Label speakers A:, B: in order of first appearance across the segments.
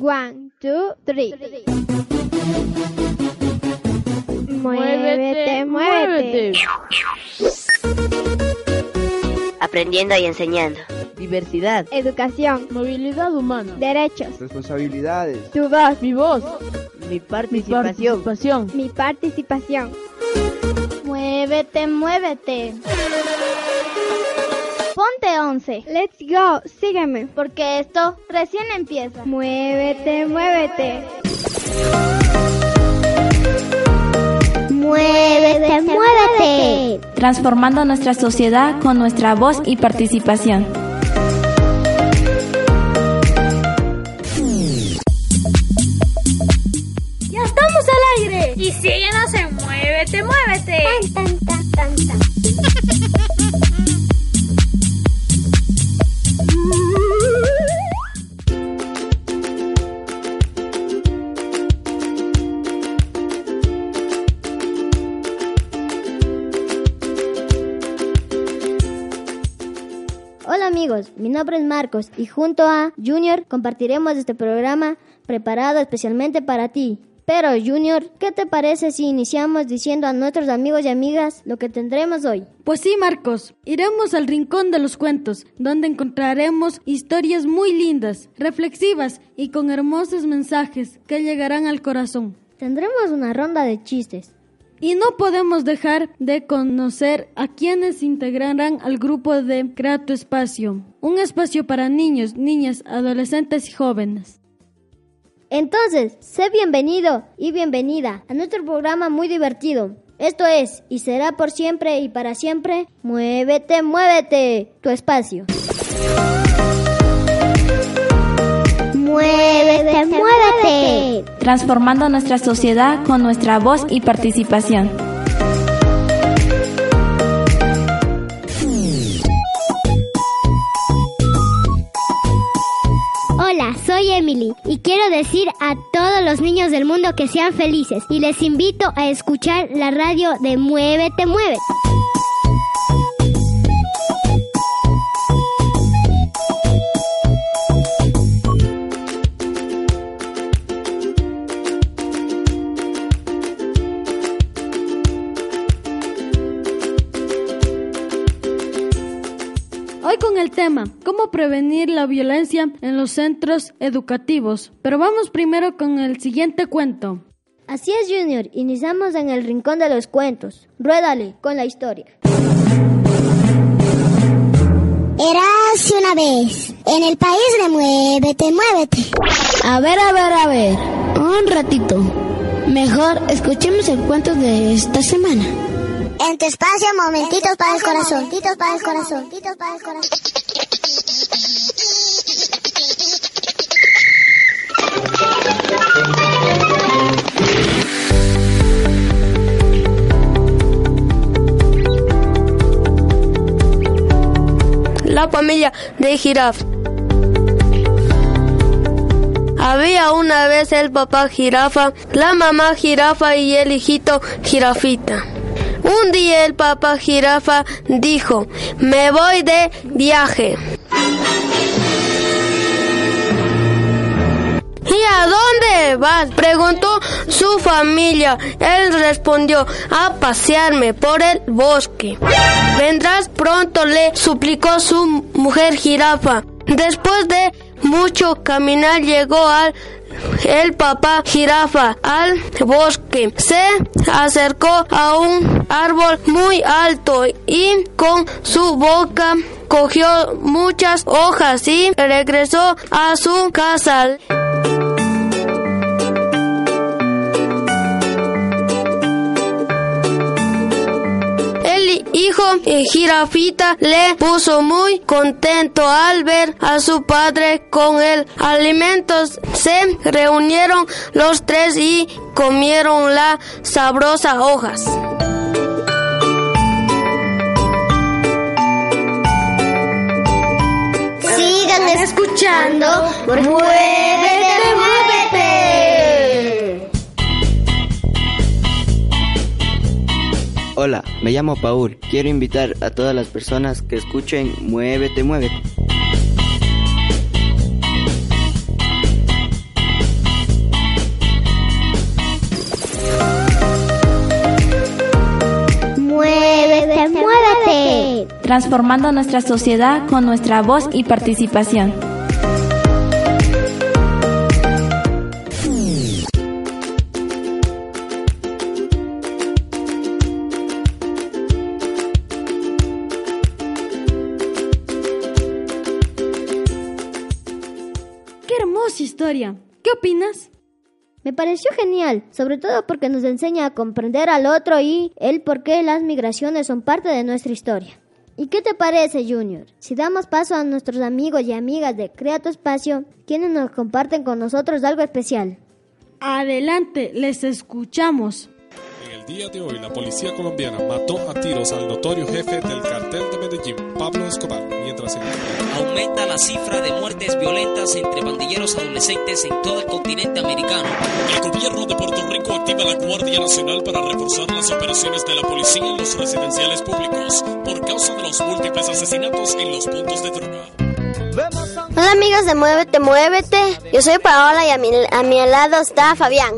A: One, two, three. Muévete, muévete.
B: Aprendiendo y enseñando.
C: Diversidad.
A: Educación.
D: Movilidad humana.
A: Derechos.
E: Responsabilidades.
A: Tu voz.
D: Mi voz.
C: Mi participación.
D: participación.
A: Mi participación.
F: Muévete, muévete. Ponte 11,
A: Let's go. Sígueme.
F: porque esto recién empieza.
A: Muévete, muévete.
F: Muévete, muévete.
G: transformando nuestra sociedad con nuestra voz y participación.
F: Ya estamos al aire. Y síguenos en Muévete, muévete. Tan, tan, tan,
H: Marcos y junto a Junior compartiremos este programa preparado especialmente para ti. Pero Junior, ¿qué te parece si iniciamos diciendo a nuestros amigos y amigas lo que tendremos hoy?
D: Pues sí, Marcos. Iremos al rincón de los cuentos, donde encontraremos historias muy lindas, reflexivas y con hermosos mensajes que llegarán al corazón.
H: Tendremos una ronda de chistes.
D: Y no podemos dejar de conocer a quienes integrarán al grupo de Crea tu Espacio, un espacio para niños, niñas, adolescentes y jóvenes.
H: Entonces, sé bienvenido y bienvenida a nuestro programa muy divertido. Esto es, y será por siempre y para siempre, Muévete, muévete, tu espacio.
F: Muévete, muévete.
G: Transformando nuestra sociedad con nuestra voz y participación.
F: Hola, soy Emily y quiero decir a todos los niños del mundo que sean felices y les invito a escuchar la radio de Muévete, Muévete.
D: Hoy con el tema, ¿cómo prevenir la violencia en los centros educativos? Pero vamos primero con el siguiente cuento.
H: Así es, Junior, iniciamos en el rincón de los cuentos. Ruédale con la historia.
F: Érase una vez en el país de Muévete, Muévete.
I: A ver, a ver, a ver. Un ratito. Mejor escuchemos el cuento de esta semana.
F: En tu espacio, momentitos para el corazón. Momentitos para el corazón. Momentitos para el corazón.
J: La familia de jirafa. Había una vez el papá jirafa, la mamá jirafa y el hijito jirafita. Un día el papá jirafa dijo, me voy de viaje. ¿Y a dónde vas? Preguntó su familia. Él respondió, a pasearme por el bosque. Vendrás pronto, le suplicó su mujer jirafa. Después de mucho caminar llegó al el papá jirafa al bosque. Se acercó a un árbol muy alto y con su boca cogió muchas hojas y regresó a su casa. El hijo eh, jirafita le puso muy contento al ver a su padre con el alimento. Se reunieron los tres y comieron la sabrosa hojas.
F: Sigan escuchando.
E: Hola, me llamo Paul. Quiero invitar a todas las personas que escuchen Muévete, Muévete. Muévete, muévete.
G: Transformando nuestra sociedad con nuestra voz y participación.
D: Historia! ¿Qué opinas?
H: Me pareció genial, sobre todo porque nos enseña a comprender al otro y el por qué las migraciones son parte de nuestra historia. ¿Y qué te parece, Junior? Si damos paso a nuestros amigos y amigas de Crea tu Espacio, quienes nos comparten con nosotros algo especial.
D: Adelante, les escuchamos.
K: El día de hoy, la policía colombiana mató a tiros al notorio jefe del cartel de Medellín, Pablo Escobar, mientras en
L: aumenta la cifra de muertes violentas entre pandilleros adolescentes en todo el continente americano.
K: El gobierno de Puerto Rico activa la Guardia Nacional para reforzar las operaciones de la policía en los residenciales públicos por causa de los múltiples asesinatos en los puntos de droga.
M: Hola amigos de Muévete, Muévete. Yo soy Paola y a mi, a mi lado está Fabián.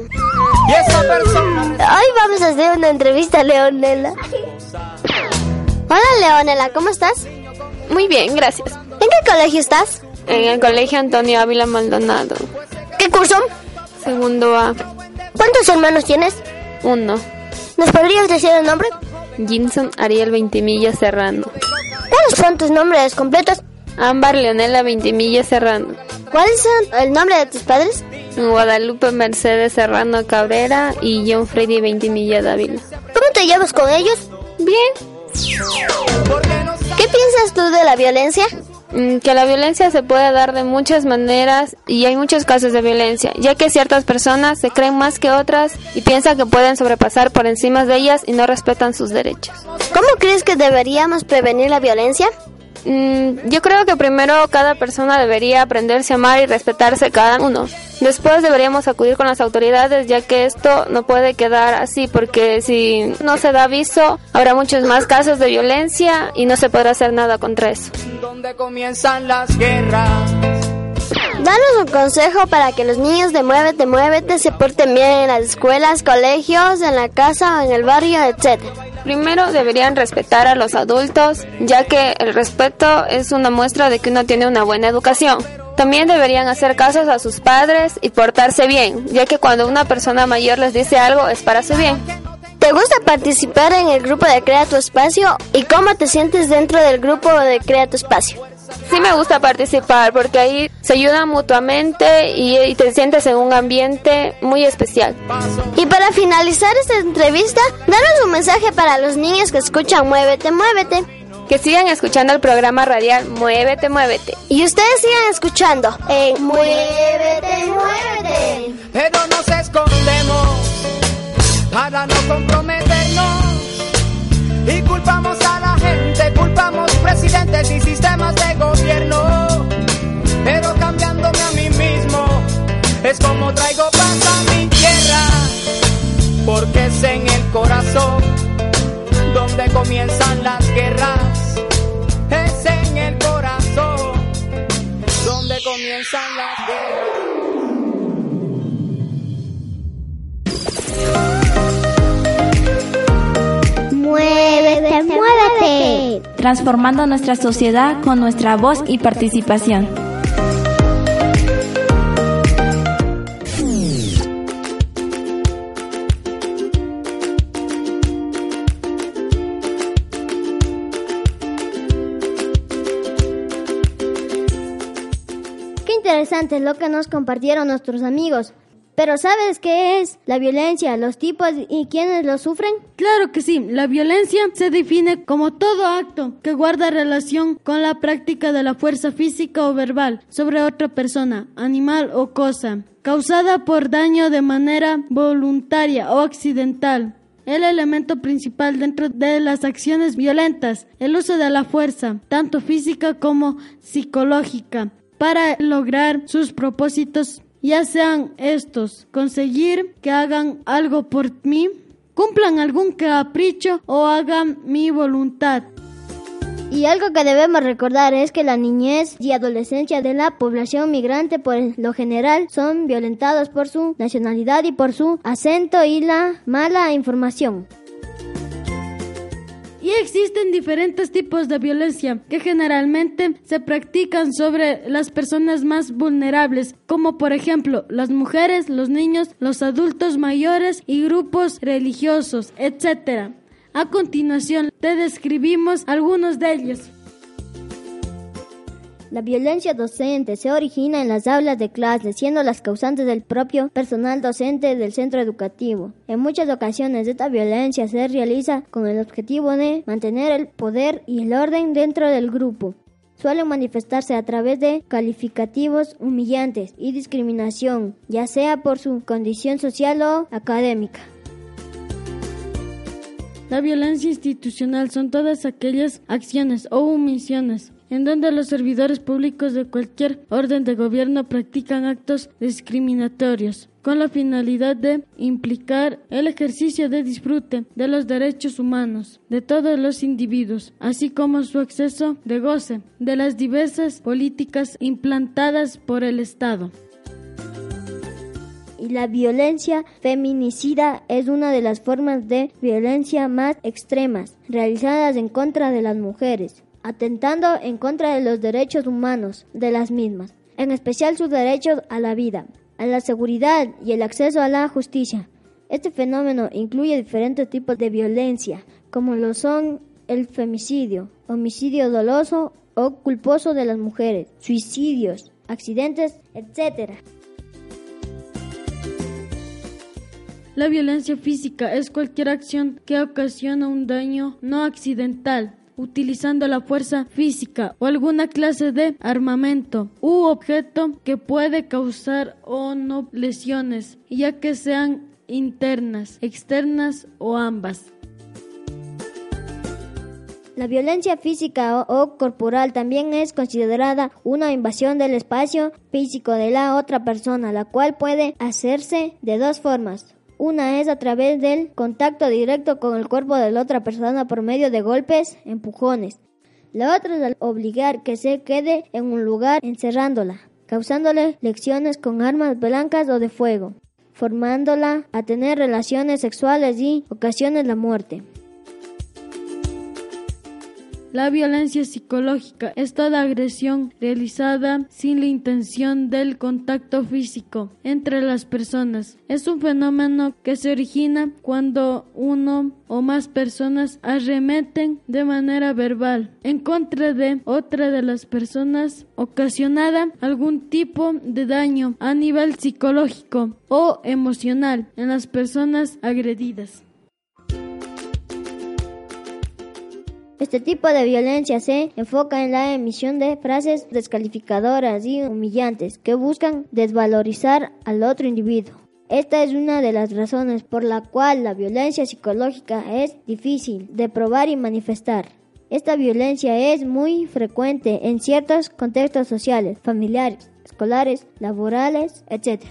N: Y esa persona...
M: Hoy vamos a hacer una entrevista a Leonela. Hola Leonela, ¿cómo estás?
O: Muy bien, gracias.
M: ¿En qué colegio estás?
O: En el colegio Antonio Ávila Maldonado.
M: ¿Qué curso?
O: Segundo A.
M: ¿Cuántos hermanos tienes?
O: Uno.
M: ¿Nos podrías decir el nombre?
O: Ginson Ariel Veintimilla Serrano.
M: ¿Cuáles son tus nombres completos?
O: Ámbar Leonela Veintimilla Serrano.
M: ¿Cuál es el nombre de tus padres?
O: Guadalupe Mercedes Serrano Cabrera y John Freddy Veintimilla Dávila.
M: ¿Cómo te llevas con ellos?
O: Bien.
M: ¿Qué piensas tú de la violencia?
O: Mm, que la violencia se puede dar de muchas maneras y hay muchos casos de violencia, ya que ciertas personas se creen más que otras y piensan que pueden sobrepasar por encima de ellas y no respetan sus derechos.
M: ¿Cómo crees que deberíamos prevenir la violencia?
O: Mm, yo creo que primero cada persona debería aprenderse a amar y respetarse cada uno. Después deberíamos acudir con las autoridades ya que esto no puede quedar así porque si no se da aviso habrá muchos más casos de violencia y no se podrá hacer nada contra eso.
N: ¿Dónde comienzan las guerras?
M: Danos un consejo para que los niños de Muévete, Muévete se porten bien en las escuelas, colegios, en la casa, en el barrio, etcétera.
O: Primero deberían respetar a los adultos, ya que el respeto es una muestra de que uno tiene una buena educación. También deberían hacer casos a sus padres y portarse bien, ya que cuando una persona mayor les dice algo es para su bien.
M: ¿Te gusta participar en el grupo de Crea tu Espacio? ¿Y cómo te sientes dentro del grupo de Crea tu Espacio?
O: Sí me gusta participar porque ahí se ayudan mutuamente y, y, te sientes en un ambiente muy especial.
M: Y para finalizar esta entrevista, danos un mensaje para los niños que escuchan Muévete, Muévete.
O: Que sigan escuchando el programa radial Muévete, Muévete.
M: Y ustedes sigan escuchando en Muévete, Muévete.
N: Pero nos escondemos para no comprometernos y culpamos
F: Muévete, muévete.
G: Transformando nuestra sociedad con nuestra voz y participación.
H: Interesante lo que nos compartieron nuestros amigos. Pero ¿sabes qué es la violencia, los tipos y quiénes lo sufren?
D: Claro que sí, la violencia se define como todo acto que guarda relación con la práctica de la fuerza física o verbal sobre otra persona, animal o cosa, causada por daño de manera voluntaria o accidental. El elemento principal dentro de las acciones violentas, el uso de la fuerza, tanto física como psicológica, para lograr sus propósitos ya sean estos conseguir que hagan algo por mí, cumplan algún capricho o hagan mi voluntad.
H: Y algo que debemos recordar es que la niñez y adolescencia de la población migrante por lo general son violentados por su nacionalidad y por su acento y la mala información.
D: Y existen diferentes tipos de violencia que generalmente se practican sobre las personas más vulnerables, como por ejemplo las mujeres, los niños, los adultos mayores y grupos religiosos, etc. A continuación, te describimos algunos de ellos.
H: La violencia docente se origina en las aulas de clase, siendo las causantes del propio personal docente del centro educativo. En muchas ocasiones esta violencia se realiza con el objetivo de mantener el poder y el orden dentro del grupo. Suele manifestarse a través de calificativos humillantes y discriminación, ya sea por su condición social o académica.
D: La violencia institucional son todas aquellas acciones o omisiones en donde los servidores públicos de cualquier orden de gobierno practican actos discriminatorios con la finalidad de implicar el ejercicio de disfrute de los derechos humanos de todos los individuos, así como su acceso de goce de las diversas políticas implantadas por el Estado.
H: Y la violencia feminicida es una de las formas de violencia más extremas realizadas en contra de las mujeres atentando en contra de los derechos humanos de las mismas, en especial su derecho a la vida, a la seguridad y el acceso a la justicia. Este fenómeno incluye diferentes tipos de violencia, como lo son el femicidio, homicidio doloso o culposo de las mujeres, suicidios, accidentes, etc.
D: La violencia física es cualquier acción que ocasiona un daño no accidental utilizando la fuerza física o alguna clase de armamento u objeto que puede causar o no lesiones, ya que sean internas, externas o ambas.
H: La violencia física o, corporal también es considerada una invasión del espacio físico de la otra persona, la cual puede hacerse de dos formas. Una es a través del contacto directo con el cuerpo de la otra persona por medio de golpes, empujones. La otra es obligar que se quede en un lugar encerrándola, causándole lecciones con armas blancas o de fuego, formándola a tener relaciones sexuales y ocasiones la muerte.
D: La violencia psicológica es toda agresión realizada sin la intención del contacto físico entre las personas. Es un fenómeno que se origina cuando uno o más personas arremeten de manera verbal en contra de otra de las personas, ocasionada algún tipo de daño a nivel psicológico o emocional en las personas agredidas.
H: Este tipo de violencia se enfoca en la emisión de frases descalificadoras y humillantes que buscan desvalorizar al otro individuo. Esta es una de las razones por la cual la violencia psicológica es difícil de probar y manifestar. Esta violencia es muy frecuente en ciertos contextos sociales, familiares, escolares, laborales, etc.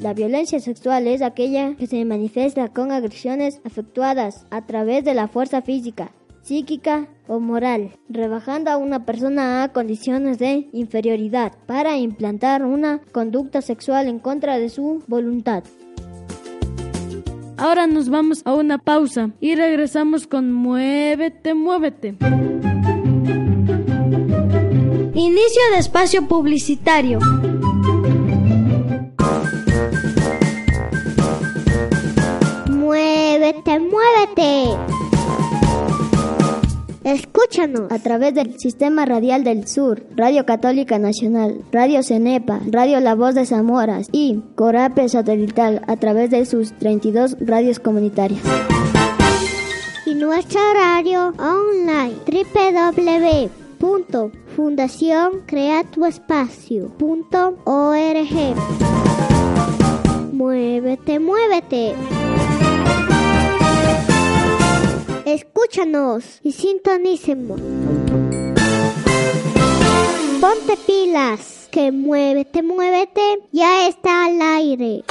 H: La violencia sexual es aquella que se manifiesta con agresiones efectuadas a través de la fuerza física, psíquica o moral, rebajando a una persona a condiciones de inferioridad para implantar una conducta sexual en contra de su voluntad.
D: Ahora nos vamos a una pausa y regresamos con Muévete, muévete.
A: Inicio de espacio publicitario.
H: Escúchanos a través del Sistema Radial del Sur, Radio Católica Nacional, Radio Cenepa, Radio La Voz de Zamoras y Corape Satelital a través de sus 32 radios comunitarias.
F: Y nuestra radio online www.fundacioncreatuespacio.org. Muévete, muévete. Escúchanos y sintonícenos. Ponte pilas, que muévete, muévete, ya está al aire.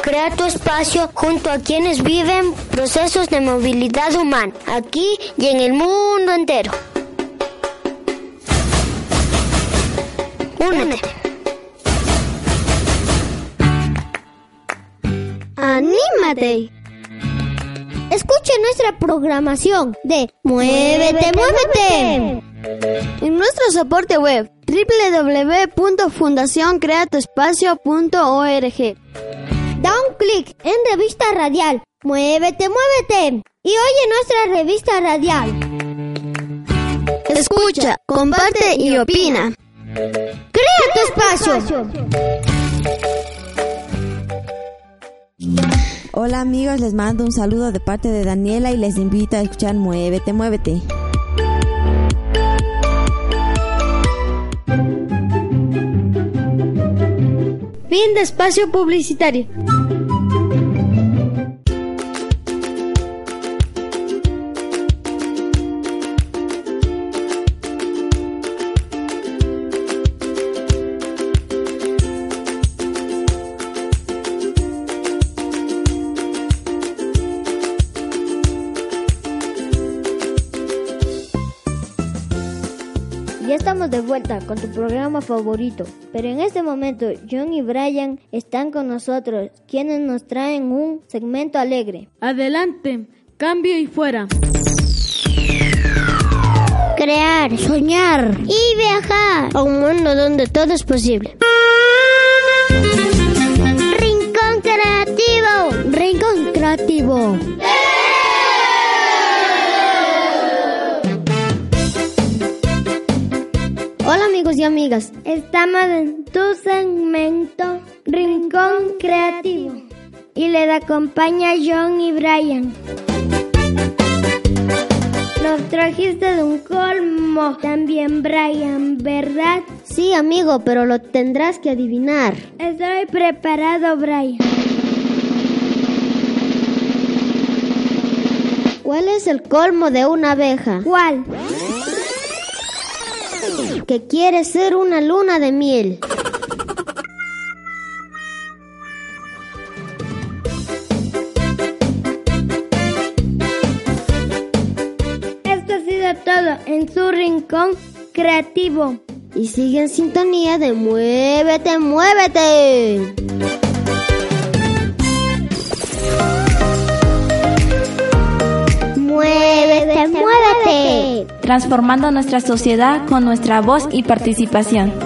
B: Crea tu espacio junto a quienes viven procesos de movilidad humana, aquí y en el mundo entero. Únete.
A: ¡Anímate!
F: Escuche nuestra programación de Muévete, Muévete.
P: En nuestro soporte web www.fundacioncreatuespacio.org.
F: Da un clic en revista radial. Muévete, muévete. Y oye nuestra revista radial.
P: Escucha, comparte y opina.
F: Crea tu espacio.
Q: Hola amigos, les mando un saludo de parte de Daniela y les invito a escuchar Muévete, Muévete.
A: Fin de espacio publicitario.
H: Estamos de vuelta con tu programa favorito, pero en este momento John y Brian están con nosotros, quienes nos traen un segmento alegre.
D: Adelante, cambio y fuera.
F: Crear, soñar y viajar a un mundo donde todo es posible. Rincón creativo. Rincón creativo.
H: Hola amigos y amigas, estamos en tu segmento Rincón Creativo y les acompaña John y Brian. Nos trajiste de un colmo también Brian, ¿verdad?
F: Sí, amigo, pero lo tendrás que adivinar.
H: Estoy preparado, Brian.
F: ¿Cuál es el colmo de una abeja?
H: ¿Cuál?
F: Que quiere ser una luna de miel.
H: Esto ha sido todo en su rincón creativo.
F: Y sigue en sintonía de Muévete, Muévete.
B: Muévete, muévete.
G: Transformando nuestra sociedad con nuestra voz y participación.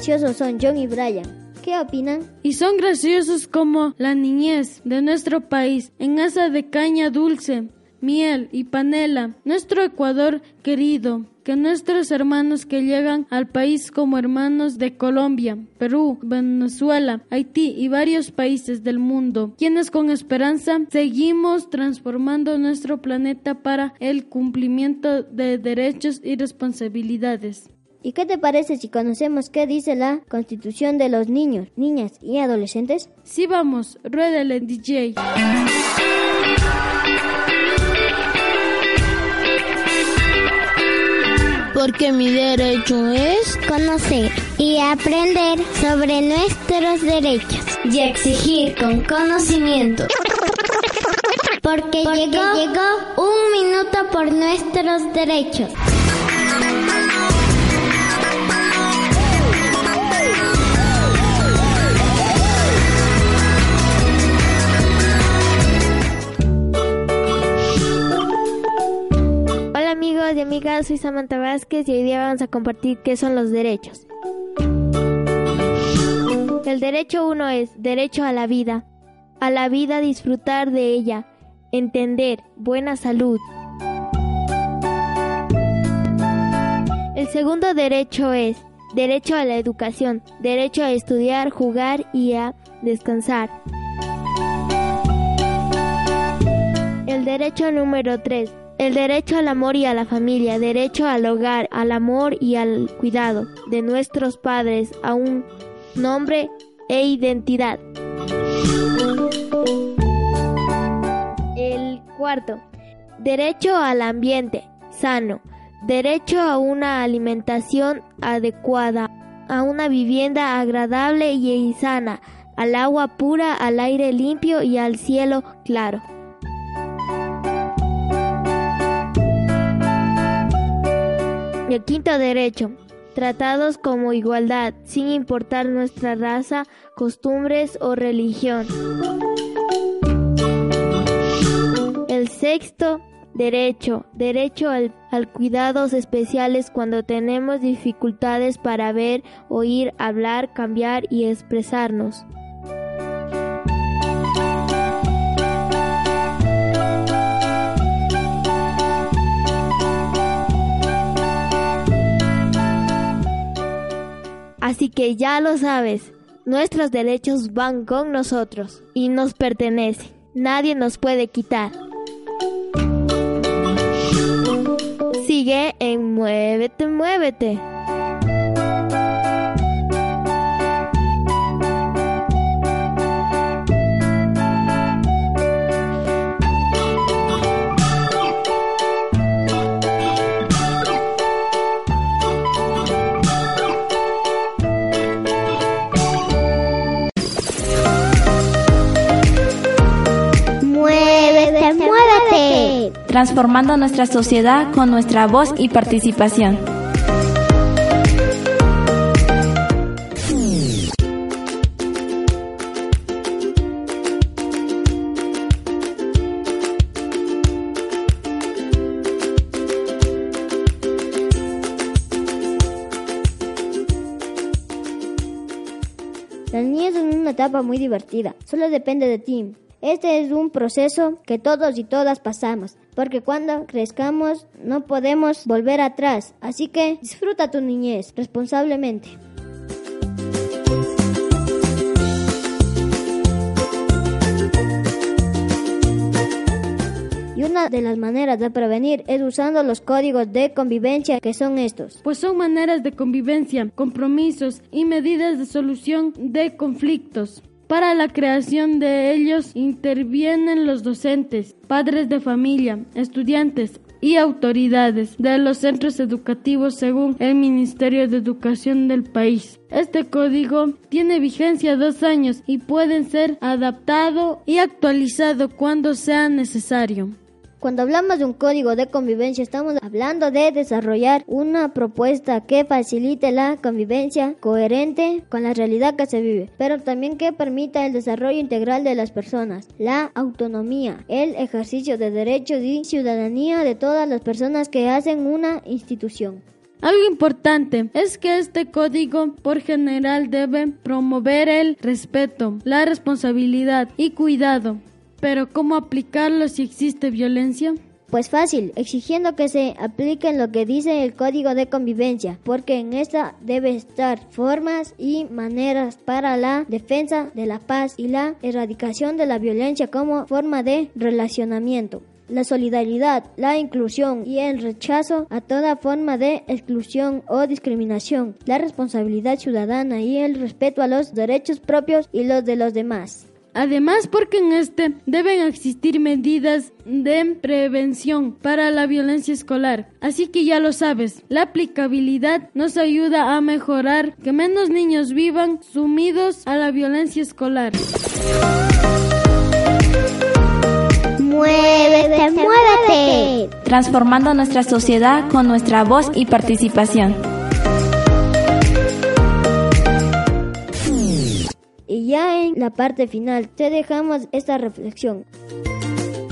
H: Graciosos son John y Brian. ¿Qué opinan?
D: Y son graciosos como la niñez de nuestro país, en asa de caña dulce, miel y panela, nuestro Ecuador querido, que nuestros hermanos que llegan al país como hermanos de Colombia, Perú, Venezuela, Haití y varios países del mundo, quienes con esperanza seguimos transformando nuestro planeta para el cumplimiento de derechos y responsabilidades.
H: ¿Y qué te parece si conocemos qué dice la Constitución de los niños, niñas y adolescentes?
D: Sí, vamos, ruédale DJ.
I: Porque mi derecho es
F: conocer y aprender sobre nuestros derechos
B: y exigir con conocimiento.
F: Porque, llegó, llegó un minuto por nuestros derechos.
R: Hola amigas, soy Samantha Vázquez y hoy día vamos a compartir qué son los derechos. El derecho uno es derecho a la vida, a la vida disfrutar de ella, entender, buena salud. El segundo derecho es derecho a la educación, derecho a estudiar, jugar y a descansar. El derecho número 3, el derecho al amor y a la familia, derecho al hogar, al amor y al cuidado de nuestros padres, a un nombre e identidad. El cuarto, derecho al ambiente sano, Derecho a una alimentación adecuada, a una vivienda agradable y sana, al agua pura, al aire limpio y al cielo claro. El quinto derecho, tratados como igualdad, sin importar nuestra raza, costumbres o religión. El sexto derecho, derecho al, al, cuidados especiales cuando tenemos dificultades para ver, oír, hablar, cambiar y expresarnos. Así que ya lo sabes, nuestros derechos van con nosotros y nos pertenecen. Nadie nos puede quitar. Sigue en Muévete, Muévete.
G: Transformando nuestra sociedad con nuestra voz y participación.
H: La niñez es una etapa muy divertida, solo depende de ti. Este es un proceso que todos y todas pasamos, porque cuando crezcamos no podemos volver atrás, así que disfruta tu niñez responsablemente. Y una de las maneras de prevenir es usando los códigos de convivencia que son estos.
D: Pues son maneras de convivencia, compromisos y medidas de solución de conflictos. Para la creación de ellos intervienen los docentes, padres de familia, estudiantes y autoridades de los centros educativos según el Ministerio de Educación del país. Este código tiene vigencia dos años y puede ser adaptado y actualizado cuando sea necesario.
H: Cuando hablamos de un código de convivencia estamos hablando de desarrollar una propuesta que facilite la convivencia coherente con la realidad que se vive, pero también que permita el desarrollo integral de las personas, la autonomía, el ejercicio de derechos y ciudadanía de todas las personas que hacen una institución.
D: Algo importante es que este código por general debe promover el respeto, la responsabilidad y cuidado pero ¿cómo aplicarlo si existe violencia?
H: Pues fácil, exigiendo que se apliquen lo que dice el código de convivencia, porque en esta debe estar formas y maneras para la defensa de la paz y la erradicación de la violencia como forma de relacionamiento. La solidaridad, la inclusión y el rechazo a toda forma de exclusión o discriminación, la responsabilidad ciudadana y el respeto a los derechos propios y los de los demás.
D: Además, porque en este deben existir medidas de prevención para la violencia escolar. Así que ya lo sabes, la aplicabilidad nos ayuda a mejorar que menos niños vivan sumidos a la violencia escolar.
F: Muévete, muévete.
G: Transformando nuestra sociedad con nuestra voz y participación.
H: Y ya en la parte final te dejamos esta reflexión.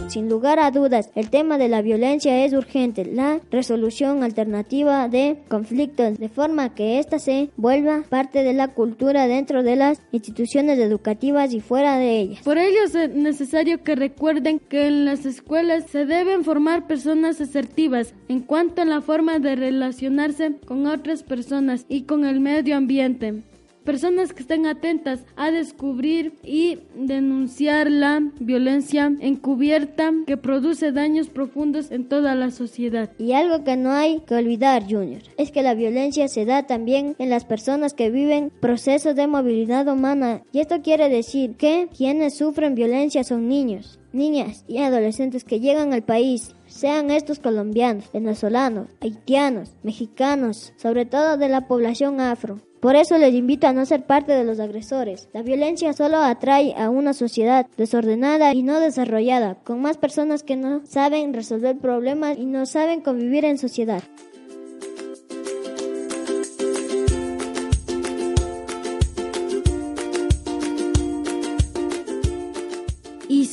H: Sin lugar a dudas, el tema de la violencia es urgente, la resolución alternativa de conflictos, de forma que ésta se vuelva parte de la cultura dentro de las instituciones educativas y fuera de ellas.
D: Por ello es necesario que recuerden que en las escuelas se deben formar personas asertivas en cuanto a la forma de relacionarse con otras personas y con el medio ambiente personas que estén atentas a descubrir y denunciar la violencia encubierta que produce daños profundos en toda la sociedad.
H: Y algo que no hay que olvidar, Junior, es que la violencia se da también en las personas que viven procesos de movilidad humana. Y esto quiere decir que quienes sufren violencia son niños niñas y adolescentes que llegan al país sean estos colombianos, venezolanos, haitianos, mexicanos, sobre todo de la población afro. Por eso les invito a no ser parte de los agresores. La violencia solo atrae a una sociedad desordenada y no desarrollada, con más personas que no saben resolver problemas y no saben convivir en sociedad.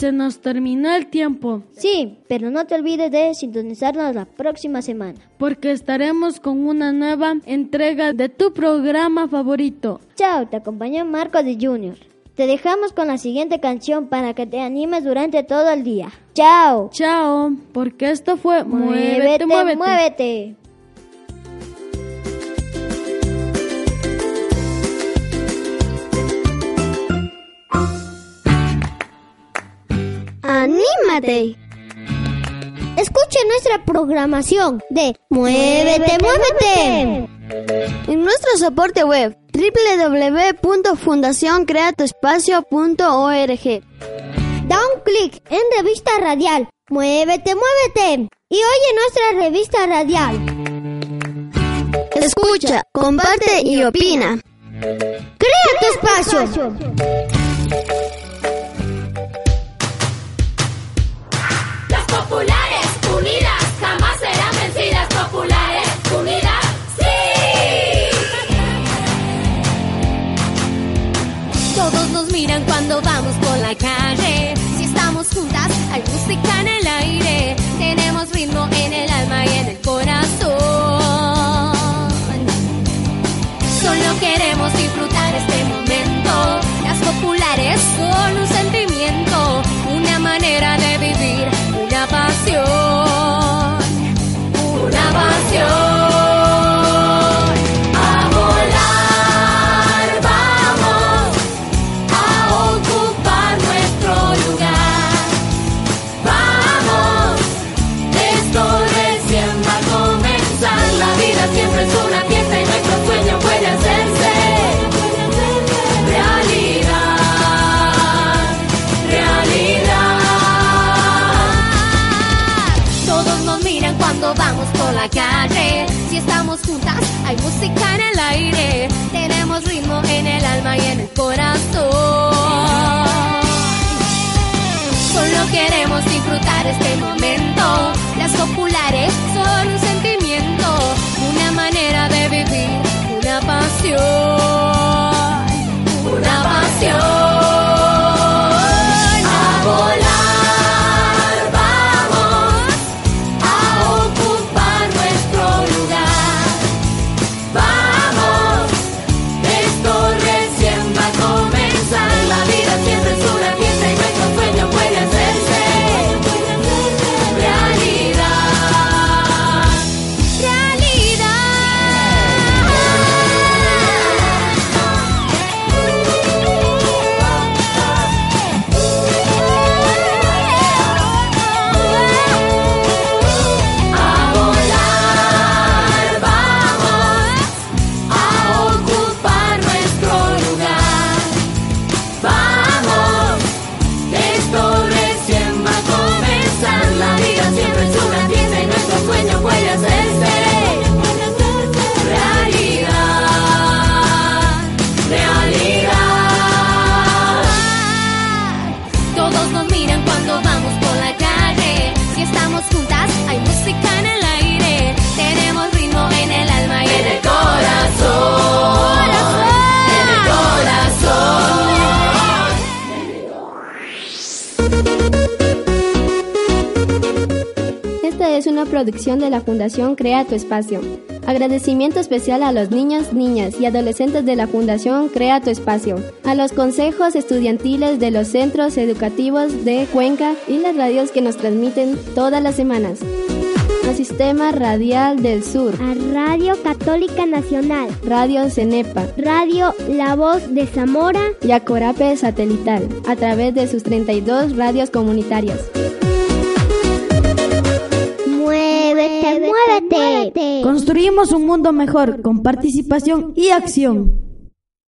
D: Se nos terminó el tiempo.
H: Sí, pero no te olvides de sintonizarnos la próxima semana.
D: Porque estaremos con una nueva entrega de tu programa favorito.
H: Chao, te acompaña Marco de Junior. Te dejamos con la siguiente canción para que te animes durante todo el día. Chao.
D: Chao, porque esto fue
H: Muévete, muévete. muévete.
F: Escucha nuestra programación de Muévete, muévete.
P: En nuestro soporte web www.fundacioncreatoespacio.org.
F: Da un clic en revista radial. Muévete, muévete. Y oye nuestra revista radial.
P: Escucha, comparte y opina.
F: Crea tu espacio.
S: Cuando vamos por la calle. Una
T: producción de la Fundación Crea tu Espacio. Agradecimiento especial a los niños, niñas y adolescentes de la Fundación Crea tu Espacio, a los consejos estudiantiles de los centros educativos de Cuenca y las radios que nos transmiten todas las semanas. Al Sistema Radial del Sur,
F: A Radio Católica Nacional.
T: Radio Cenepa
F: Radio La Voz de Zamora.
T: y a Corape Satelital, a través de sus 32 radios comunitarias.
F: Muévete.
D: Construimos un mundo mejor con participación y acción.